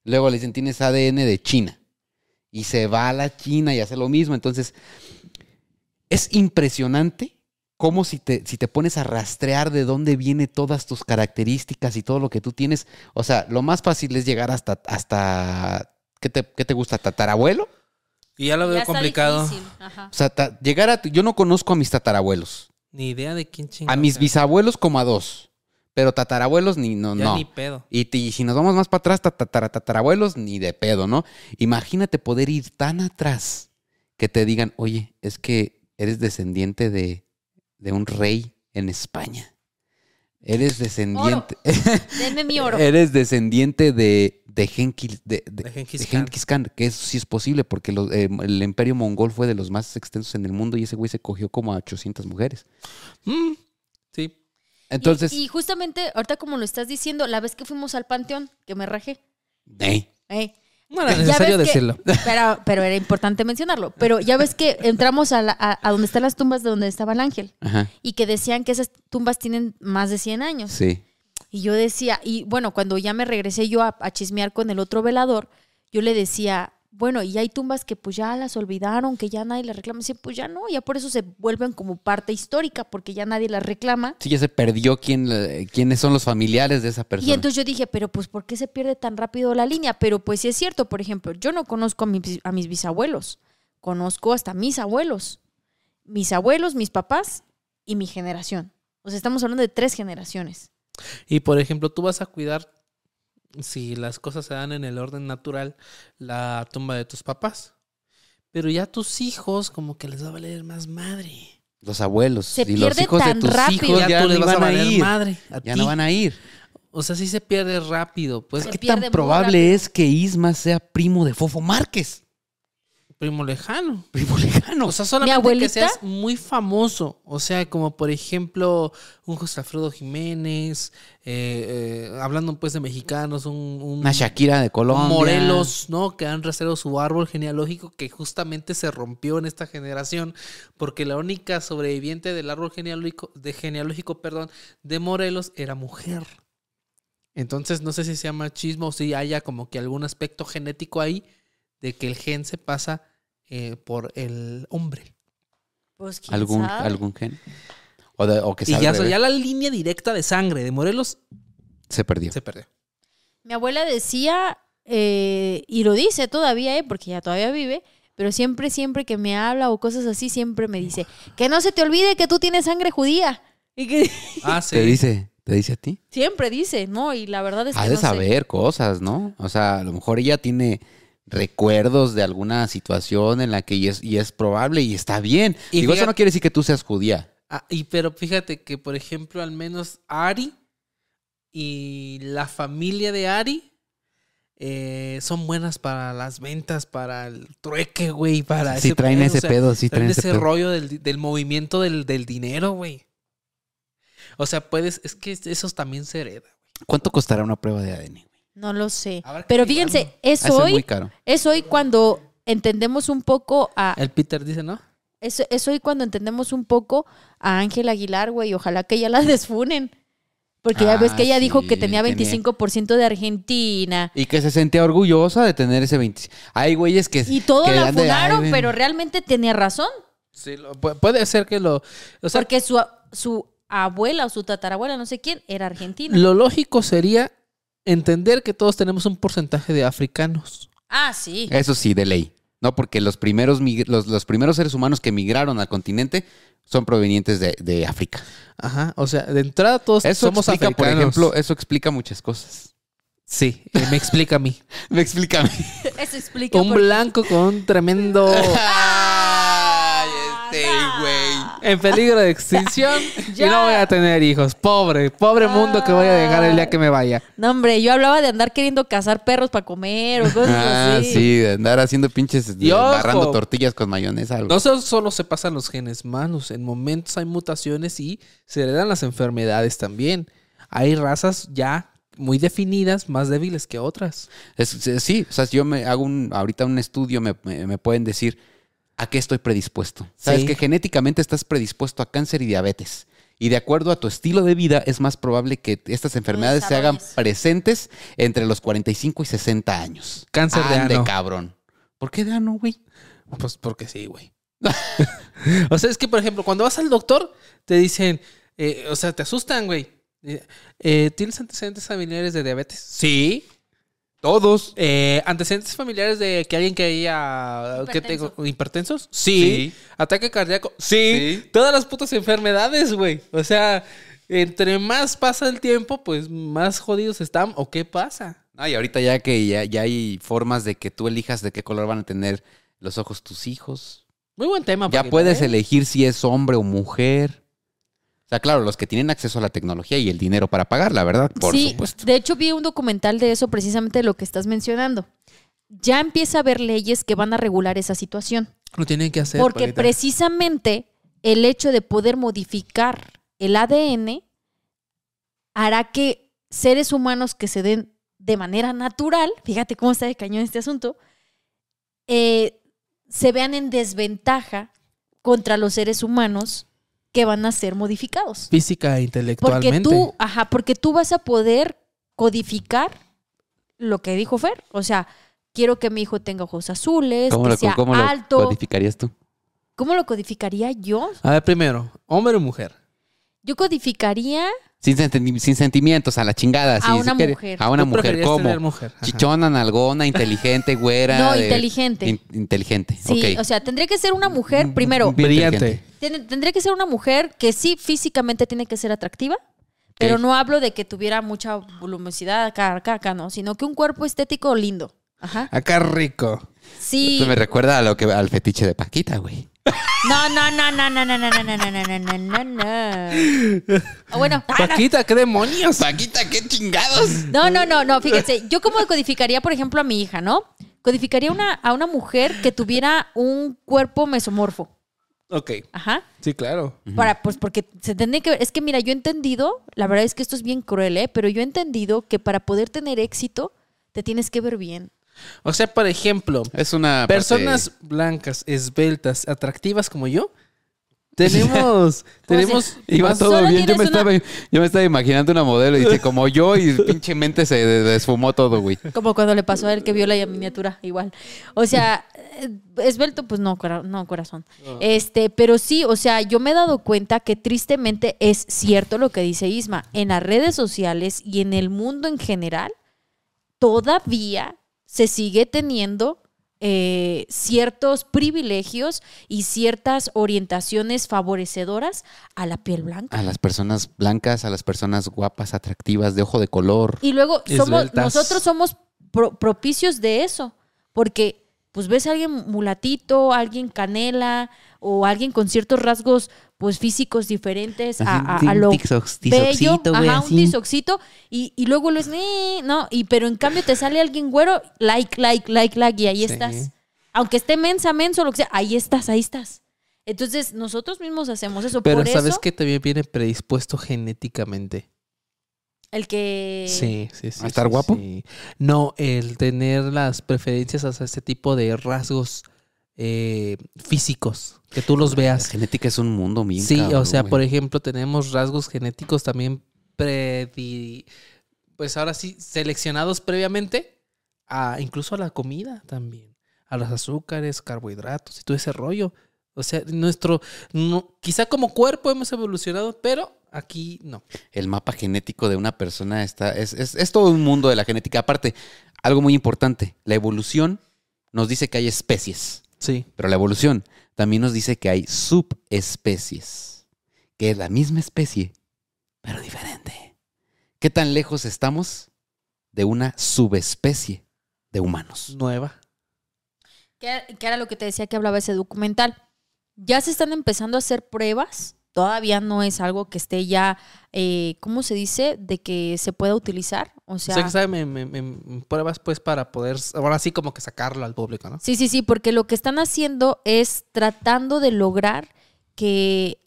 Luego le dicen, tienes ADN de China. Y se va a la China y hace lo mismo. Entonces, es impresionante cómo si te, si te pones a rastrear de dónde vienen todas tus características y todo lo que tú tienes. O sea, lo más fácil es llegar hasta, hasta ¿qué te, qué te gusta? ¿Tatarabuelo? Y ya lo veo complicado. ajá. O sea, ta- llegar a... Yo no conozco a mis tatarabuelos. Ni idea de quién chingados. A mis bisabuelos como a dos. Pero tatarabuelos ni no, Ya no. ni pedo. Y, si nos vamos más para atrás, ta- tatara- tatarabuelos, ni de pedo, ¿no? Imagínate poder ir tan atrás que te digan, oye, es que eres descendiente de, de un rey en España. Eres descendiente. Denme mi oro. eres descendiente de, de, Genghis, de, de- De Genghis de Khan. Genghis Khan, que eso sí es posible, porque lo- eh, el imperio mongol fue de los más extensos en el mundo y ese güey se cogió como a 800 mujeres. Mm, sí. Entonces, Y, y justamente, ahorita como lo estás diciendo, la vez que fuimos al panteón, que me rajé. ey, eh, No era necesario que- decirlo. pero, pero era importante mencionarlo. Pero ya ves que entramos a, la- a, a donde están las tumbas de donde estaba el ángel. ajá, Y que decían que esas tumbas tienen más de 100 años. sí. Y yo decía, y bueno, cuando ya me regresé yo a, a chismear con el otro velador, yo le decía, bueno, y hay tumbas que pues ya las olvidaron, que ya nadie las reclama. Dice, pues ya no, ya por eso se vuelven como parte histórica, porque ya nadie las reclama. Sí, ya se perdió quién, eh, quiénes son los familiares de esa persona. Y entonces yo dije, pero pues ¿por qué se pierde tan rápido la línea? Pero pues sí es cierto, por ejemplo, yo no conozco a mis, a mis bisabuelos, conozco hasta mis abuelos, mis abuelos, mis papás y mi generación. O sea, estamos hablando de tres generaciones. Y por ejemplo, tú vas a cuidar, si las cosas se dan en el orden natural, la tumba de tus papás. Pero ya tus hijos, como que les va a valer más madre. los abuelos Se y los hijos de tan tus rápido. hijos ya, ya, tú les no vas a van a valer ir. madre. a Ya ti. no van a ir. O sea, sí se pierde rápido. Pues Se ¿Qué pierde tan probable rápido. es que Isma sea primo de Fofo Márquez? Primo lejano. Primo lejano. O sea, solamente que seas muy famoso. O sea, como por ejemplo, un José Alfredo Jiménez, eh, eh, hablando pues de mexicanos, un, un- Una Shakira de Colombia. Morelos, ¿no? Que han rastreado su árbol genealógico que justamente se rompió en esta generación porque la única sobreviviente del árbol genealógico, de genealógico, perdón, de Morelos era mujer. Entonces, no sé si se llama chismo o si haya como que algún aspecto genético ahí de que el gen se pasa eh, por el hombre. Pues quién ¿Algún, sabe? algún gen. O, de- o que Y ya, ya la línea directa de sangre de Morelos se perdió. se perdió. Mi abuela decía, eh, y lo dice todavía, eh, porque ya todavía vive, pero siempre, siempre que me habla o cosas así, siempre me dice, que no se te olvide que tú tienes sangre judía. Y que Ah, sí. ¿Te dice, ¿Te dice a ti? siempre dice, ¿no? Y la verdad es que Ha de no sé. saber cosas, ¿no? O sea, a lo mejor ella tiene recuerdos de alguna situación en la que y es, y es probable y está bien. Y Digo, eso no quiere decir que tú seas judía. Ah, y pero fíjate que, por ejemplo, al menos Ari y la familia de Ari eh, son buenas para las ventas, para el trueque, güey, para Sí traen pedo, ese o sea, pedo, sí traen traen ese ese pedo. rollo del, del movimiento del, del dinero, güey. O sea, puedes, es que eso también se hereda. ¿Cuánto costará una prueba de ADN? No lo sé. Pero fíjense, es ser muy hoy, caro. es hoy cuando entendemos un poco a... El Peter dice, ¿no? Es, es hoy cuando entendemos un poco a Ángela Aguilar, güey. Ojalá que ya la desfunen. Porque ya Ah, ves que ella dijo que tenía tenía. 25% de Argentina. Y que se sentía orgullosa de tener ese 20. Hay güeyes que. Y todo que la dan de, "Ay, funaron, ven". pero realmente tenía razón. Sí, lo- pu- puede ser que lo... O sea, Porque su, su abuela o su tatarabuela, no sé quién, era argentina. lo lógico sería entender que todos tenemos un porcentaje de africanos. Ah, sí. Eso sí, de ley. No, porque los primeros, los, los primeros seres humanos que migraron al continente son provenientes de, de África. Ajá, o sea, de entrada todos Eso somos explica, por africanos. ejemplo, eso explica muchas cosas. Sí, eh, me explica a mí. Me explica a mí. Eso explica Un por blanco con un tremendo... Este güey. En peligro de extinción y no voy a tener hijos. Pobre, pobre mundo que voy a dejar el día que me vaya. No, hombre, yo hablaba de andar queriendo cazar perros para comer o cosas Ah, así. sí, de andar haciendo pinches, ojo. barrando tortillas con mayonesa. algo. No so- solo se pasan los genes malos, en momentos hay mutaciones y se heredan las enfermedades también. Hay razas ya muy definidas, más débiles que otras. Es- es- sí, o sea, si yo me hago un, ahorita un estudio, me, me- me pueden decir a qué estoy predispuesto. Sabes Sí. que genéticamente estás predispuesto a cáncer y diabetes. Y de acuerdo a tu estilo de vida, es más probable que estas enfermedades se hagan presentes entre los 45 y 60 años. Cáncer de Ande, ano. cabrón. ¿Por qué de ano, güey? Pues porque sí, güey. o sea, es que, por ejemplo, cuando vas al doctor, te dicen, eh, o sea, te asustan, güey. Eh, eh, ¿Tienes antecedentes familiares de diabetes? Sí. Todos. Eh, ¿Antecedentes familiares de que alguien que haya que tengo, hipertensos? Sí. ¿Ataque cardíaco? Sí. Sí. Todas las putas enfermedades, güey. O sea, entre más pasa el tiempo, pues más jodidos están. ¿O qué pasa? No, y ahorita ya que ya, ya hay formas de que tú elijas de qué color van a tener los ojos tus hijos. Muy buen tema. Ya puedes ¿eh? elegir si es hombre o mujer. Sea, claro, los que tienen acceso a la tecnología y el dinero para pagarla, ¿verdad? Por sí, supuesto. de hecho vi un documental de eso, precisamente de lo que estás mencionando. Ya empieza a haber leyes que van a regular esa situación. Lo tienen que hacer. porque precisamente el hecho de poder modificar el ADN hará que seres humanos que se den de manera natural, fíjate cómo está de cañón este asunto, eh, se vean en desventaja contra los seres humanos que van a ser modificados. Física e Porque intelectualmente. tú, ajá, porque tú vas a poder codificar lo que dijo Fer. O sea, quiero que mi hijo tenga ojos azules, ¿Cómo, que lo, sea cómo lo alto. codificarías tú? ¿Cómo lo codificaría yo? A ver, primero, hombre o mujer. Yo codificaría Sin, senti- sin sentimientos, a la chingada. A sí, una mujer. A una mujer, ¿cómo? mujer. Chichona, nalgona, inteligente, güera. No, de- inteligente. in- inteligente, Sí, o sea, tendría que ser una mujer, primero, Bien Brillante. tendría que ser una mujer que sí físicamente tiene que ser atractiva, pero no hablo de que tuviera mucha voluminosidad acá, acá, acá, no, sino que un cuerpo estético lindo. Ajá. Acá rico. Sí. Esto me recuerda a lo que, al fetiche de Paquita, güey. No, no, no, no, no, no, no, no, no, no, no, no, no, no. Ah, Bueno, ah, no. Paquita, ¿qué demonios? Paquita, qué chingados. No, no, no, no, fíjense, yo como codificaría, por ejemplo, a mi hija, ¿no? Codificaría una, a una mujer que tuviera un cuerpo mesomorfo. Ok, Ajá. sí, claro. Para, pues porque se tendría que ver. Es que mira, yo he entendido, la verdad es que esto es bien cruel, ¿eh? Pero yo he entendido que para poder tener éxito, te tienes que ver bien. O sea, por ejemplo, Es una. personas blancas, esbeltas, atractivas como yo, tenemos, tenemos Iba todo bien. Yo me, una- estaba, yo me estaba imaginando una modelo y dice, como yo, y pinche mente se de- desfumó todo, güey. Como cuando le pasó a él que vio la miniatura, igual. O sea, eh, esbelto, pues no, cora- no corazón. Este, pero sí, o sea, yo me he dado cuenta que tristemente es cierto lo que dice Isma. En las redes sociales y en el mundo en general, todavía se sigue teniendo eh, ciertos privilegios y ciertas orientaciones favorecedoras a la piel blanca. A las personas blancas, a las personas guapas, atractivas, de ojo de color. Y luego somos, nosotros somos pro- propicios de eso, porque pues ves a alguien mulatito, alguien canela o alguien con ciertos rasgos pues físicos diferentes a, a- a lo bello, ajá, un tizoxito y, y luego lo es, no, y pero en cambio te sale alguien güero, like, like, like, like y ahí Sí. estás. Aunque esté mensa, menso, lo que sea, ahí estás, ahí estás. Entonces, nosotros mismos hacemos eso. Pero Por ¿sabes eso, que también viene predispuesto genéticamente? El que... Sí, sí, sí. ¿A estar sí, guapo? sí. No, el tener las preferencias hacia este tipo de rasgos eh, físicos, que tú los La veas. genética es un mundo bien Sí, o sea, güey. por ejemplo, tenemos rasgos genéticos también predi... Pues ahora sí, seleccionados previamente a incluso a la comida también, a los azúcares, carbohidratos y todo ese rollo. O sea, nuestro, no, quizá como cuerpo hemos evolucionado, pero aquí no. el mapa genético de una persona está. Es, es- es todo un mundo de la genética. Aparte, algo muy importante: la evolución nos dice que hay especies, Sí. pero la evolución también nos dice que hay subespecies, que es la misma especie, pero diferente. ¿Qué tan lejos estamos de una subespecie de humanos? Nueva. que, que era lo que te decía que hablaba ese documental. Ya se están empezando a hacer pruebas. Todavía no es algo que esté ya, eh, ¿cómo se dice? De que se pueda utilizar. O O sea, sea, que sabe, me, me- me- pruebas pues para poder, ahora sí como que sacarlo al público, ¿no? Sí, sí, sí, porque lo que están haciendo es tratando de lograr que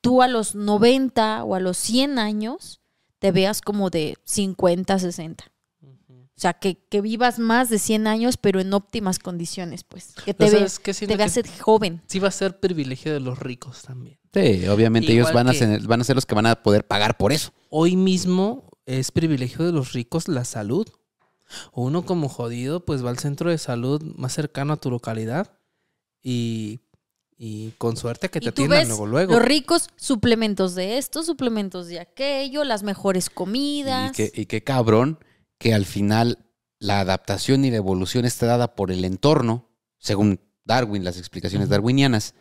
tú a los 90 o a los 100 años te veas como de 50, 60. O sea, que, que vivas más de 100 años, pero en óptimas condiciones, pues. Que te, ve-. Siento te veas que joven. sí va a ser privilegio de los ricos también. Sí, obviamente ellos van a, que- ser, van a ser los que van a poder pagar por eso. Hoy mismo es privilegio de los ricos la salud. Uno como jodido pues va al centro de salud más cercano a tu localidad y, y con suerte que Y te atiendan luego luego. Los ricos, suplementos de esto, suplementos de aquello, las mejores Y comidas. qué, y qué cabrón que al final la adaptación y la evolución está dada por el entorno, según Darwin, las explicaciones darwinianas.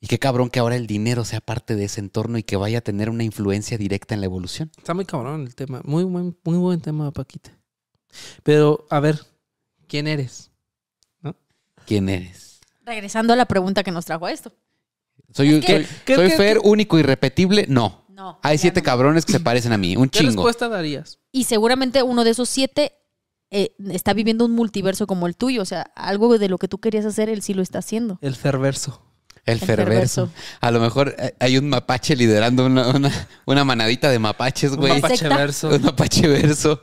Y qué cabrón que ahora el dinero sea parte de ese entorno y que vaya a tener una influencia directa en la evolución. Está muy cabrón el tema. Muy buen, muy buen tema, Paquita. Pero, a ver, ¿quién eres? ¿Quién eres? Regresando a la pregunta que nos trajo esto. ¿Soy, Es que- soy, ¿Qué- soy qué- Fer, qué- único, irrepetible? No. No. Hay siete no. cabrones que se parecen a mí. Un ¿Qué chingo. respuesta darías? Y seguramente uno de esos siete eh, está viviendo un multiverso como el tuyo. O sea, algo de lo que tú querías hacer, él sí lo está haciendo. El ferverso. El El ferverso. A lo mejor eh, hay un mapache liderando una, una, una manadita de mapaches, Un güey. mapache. mapacheverso. Un mapache verso.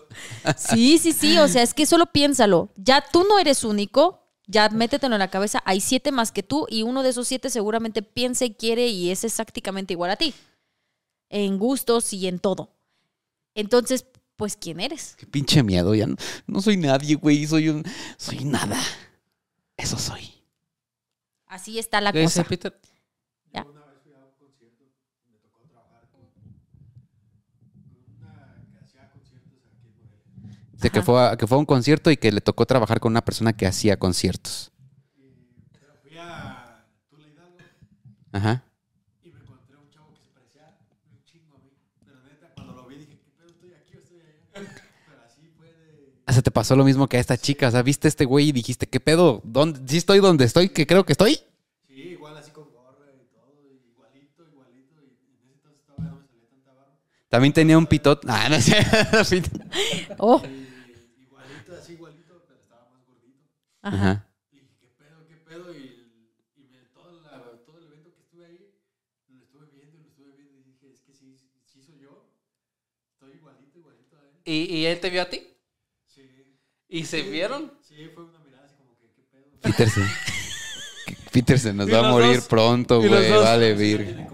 Sí, sí, sí. O sea, es que solo piénsalo. Ya tú no eres único. Ya métetelo en la cabeza. Hay siete más que tú y uno de esos siete seguramente piensa y quiere y es exactamente igual a ti. En gustos y en todo. Entonces, pues, ¿quién eres? Qué pinche miedo. Ya no, no soy nadie, güey. Soy un. Soy nada. Eso soy. Así está la ¿Qué dice cosa. Peter? Ya. De que fue, a, que fue a un concierto y que le tocó trabajar con una persona que hacía conciertos. Ajá. y me encontré un chavo que se parecía un chingo a mí. Pero neta, cuando lo vi dije, ¿qué pedo? ¿Estoy aquí o estoy allá? Pero así fue de... O sea, te pasó lo mismo que a esta chica. O sea, viste a este güey y dijiste, ¿qué pedo? ¿Dónde, ¿Sí estoy donde estoy? ¿Que creo que estoy? Sí, igual así con gorra y todo, igualito, igualito. Y en ese entonces todavía no me salía tanta barba. También tenía un pitot. Ah, no sé. Oh, Y igualito, así igualito, pero estaba más gordito. ajá. Y dije, ¿qué pedo? ¿Qué pedo? Y, y me, todo, la- todo el evento que estuve ahí, lo estuve viendo lo estuve viendo y dije, es que sí, sí soy yo. Estoy igualito, igualito a él. ¿Y, y él te vio a ti? ¿Y se vieron? Sí, fue una mirada así como que, ¿qué pedo? Peterson. Peterson nos va a morir dos. pronto, güey. Vale, vir.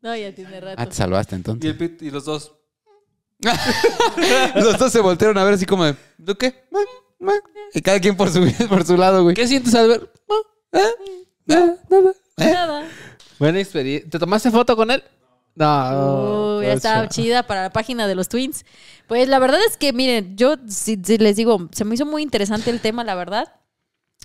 No, ya tiene rato. Ah, te salvaste Y, entonces. el Pit- y los dos. Los dos se voltearon a ver así como de, ¿tú qué? Y cada quien por su, por su lado, güey. ¿Qué sientes al ver? Ah, nada. Nada. Buena experiencia. ¿Te tomaste foto con él? No. Uy, ya estaba chida para la página de los Twins. Pues la verdad es que, miren, yo si, si les digo, se me hizo muy interesante el tema, la verdad.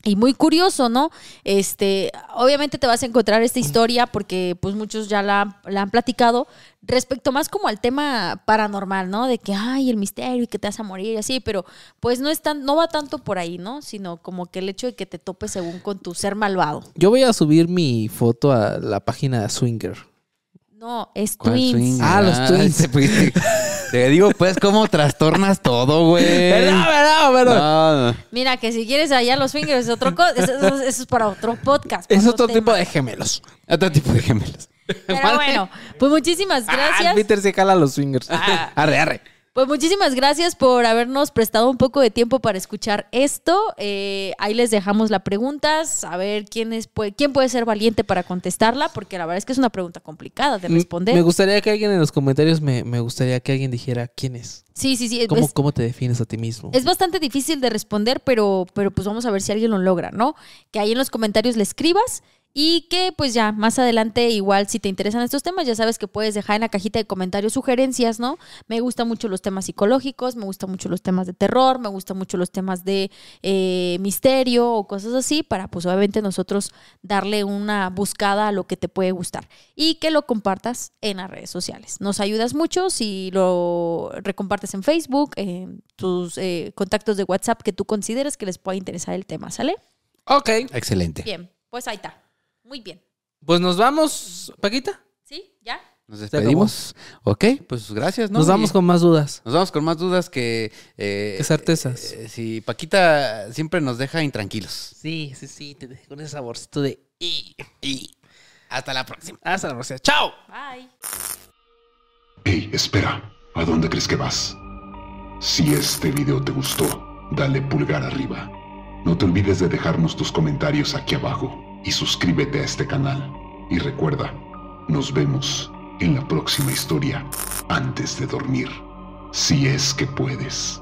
Y muy curioso, ¿no? Este, obviamente te vas a encontrar esta historia porque pues muchos ya la, han- la han platicado respecto más como al tema paranormal, ¿no? De que ay, el misterio y que te vas a morir y así, pero pues no es tan, no va tanto por ahí, ¿no? Sino como que el hecho de que te topes según con tu ser malvado. Yo voy a subir mi foto a la página de Swinger. No, es ¿Cuál Twins. swing? Ah, los twins. ese, pues, Te digo, pues, cómo trastornas todo, güey. Perdón, perdón, perdón. No, no. Mira, que si quieres allá los fingers es otro co- eso, eso- es para otro podcast. Es otro otro tipo de gemelos. Otro tipo de gemelos. Pero bueno, pues muchísimas Ah, gracias. Peter se jala los swingers. Arre, arre. Pues muchísimas gracias por habernos prestado un poco de tiempo para escuchar esto. Eh, ahí les dejamos la pregunta, saber quién, es, puede- quién puede ser valiente para contestarla, porque la verdad es que es una pregunta complicada de responder. Me gustaría que alguien en los comentarios me, me gustaría que alguien dijera quién es. sí, sí, sí. ¿Cómo, es- cómo te defines a ti mismo? Es bastante difícil de responder, pero, pero pues vamos a ver si alguien lo logra, ¿no? Que ahí en los comentarios le escribas y que pues ya más adelante igual si te interesan estos temas ya sabes que puedes dejar en la cajita de comentarios sugerencias, ¿no? Me gustan mucho los temas psicológicos, me gustan mucho los temas de terror, me gustan mucho los temas de eh, misterio o cosas así para pues obviamente nosotros darle una buscada a lo que te puede gustar y que lo compartas en las redes sociales. Nos ayudas mucho si lo recompartes en Facebook, en tus eh, contactos de WhatsApp que tú consideres que les pueda interesar el tema, ¿sale? Ok. Excelente. Bien, pues ahí está. Muy bien. Pues nos vamos, Paquita. ¿Sí? ¿Ya? Nos despedimos. Ok, pues gracias, ¿no? Nos vamos Y con más dudas. Nos vamos con más dudas que... Eh, Que certezas. eh, sí, Paquita siempre nos deja intranquilos. Sí, sí, sí. Te dejé con ese saborcito de. Y, y. Hasta la próxima. Hasta la próxima. ¡Chao! Bye. Hey, espera, ¿a dónde crees que vas? Si este video te gustó, dale pulgar arriba. No te olvides de dejarnos tus comentarios aquí abajo y suscríbete a este canal. Y recuerda, nos vemos en la próxima historia antes de dormir, si es que puedes.